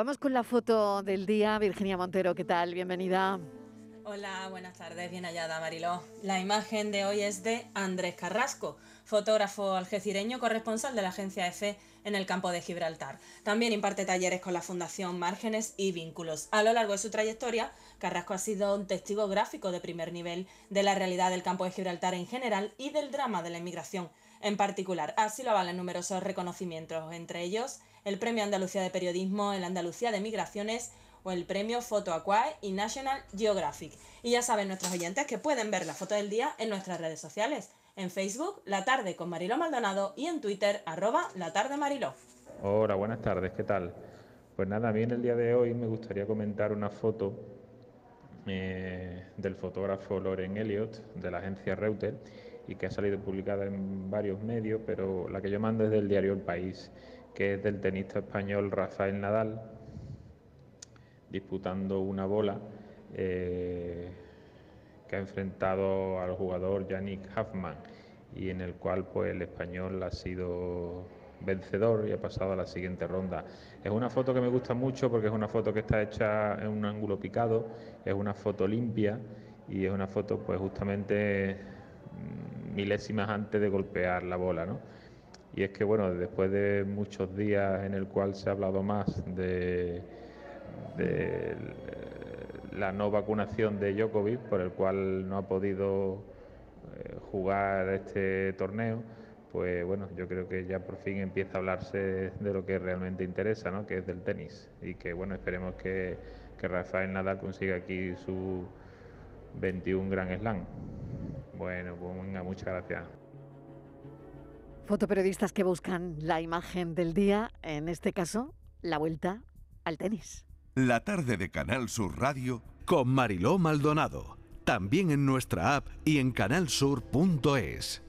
Vamos con la foto del día. Virginia Montero, ¿qué tal? Bienvenida. Hola, buenas tardes, bien hallada Mariló. La imagen de hoy es de Andrés Carrasco, fotógrafo algecireño corresponsal de la agencia EFE en el campo de Gibraltar. También imparte talleres con la Fundación Márgenes y Vínculos. A lo largo de su trayectoria, Carrasco ha sido un testigo gráfico de primer nivel de la realidad del campo de Gibraltar en general y del drama de la inmigración en particular. Así lo valen numerosos reconocimientos, entre ellos el Premio Andalucía de Periodismo, el Andalucía de Migraciones o el premio Photo Aquae y National Geographic. Y ya saben nuestros oyentes que pueden ver la foto del día en nuestras redes sociales. En Facebook, La Tarde con Mariló Maldonado y en Twitter, arroba La Tarde Mariló. Hola, buenas tardes, ¿qué tal? Pues nada, a mí en el día de hoy me gustaría comentar una foto eh, del fotógrafo Loren Elliot de la agencia Reuters y que ha salido publicada en varios medios, pero la que yo mando es del diario El País, que es del tenista español Rafael Nadal, disputando una bola eh, que ha enfrentado al jugador Yannick Huffman y en el cual pues el español ha sido vencedor y ha pasado a la siguiente ronda. Es una foto que me gusta mucho porque es una foto que está hecha en un ángulo picado, es una foto limpia y es una foto pues justamente milésimas antes de golpear la bola, ¿no? Y es que bueno, después de muchos días en el cual se ha hablado más de la no vacunación de Djokovic, por el cual no ha podido eh, jugar este torneo, pues bueno, yo creo que ya por fin empieza a hablarse de lo que realmente interesa, ¿no? que es del tenis. Y que bueno, esperemos que, que Rafael Nadal consiga aquí su 21 Gran Slam. Bueno, pues venga, muchas gracias. Fotoperiodistas que buscan la imagen del día, en este caso, la vuelta al tenis. La tarde de Canal Sur Radio con Mariló Maldonado. También en nuestra app y en canalsur.es.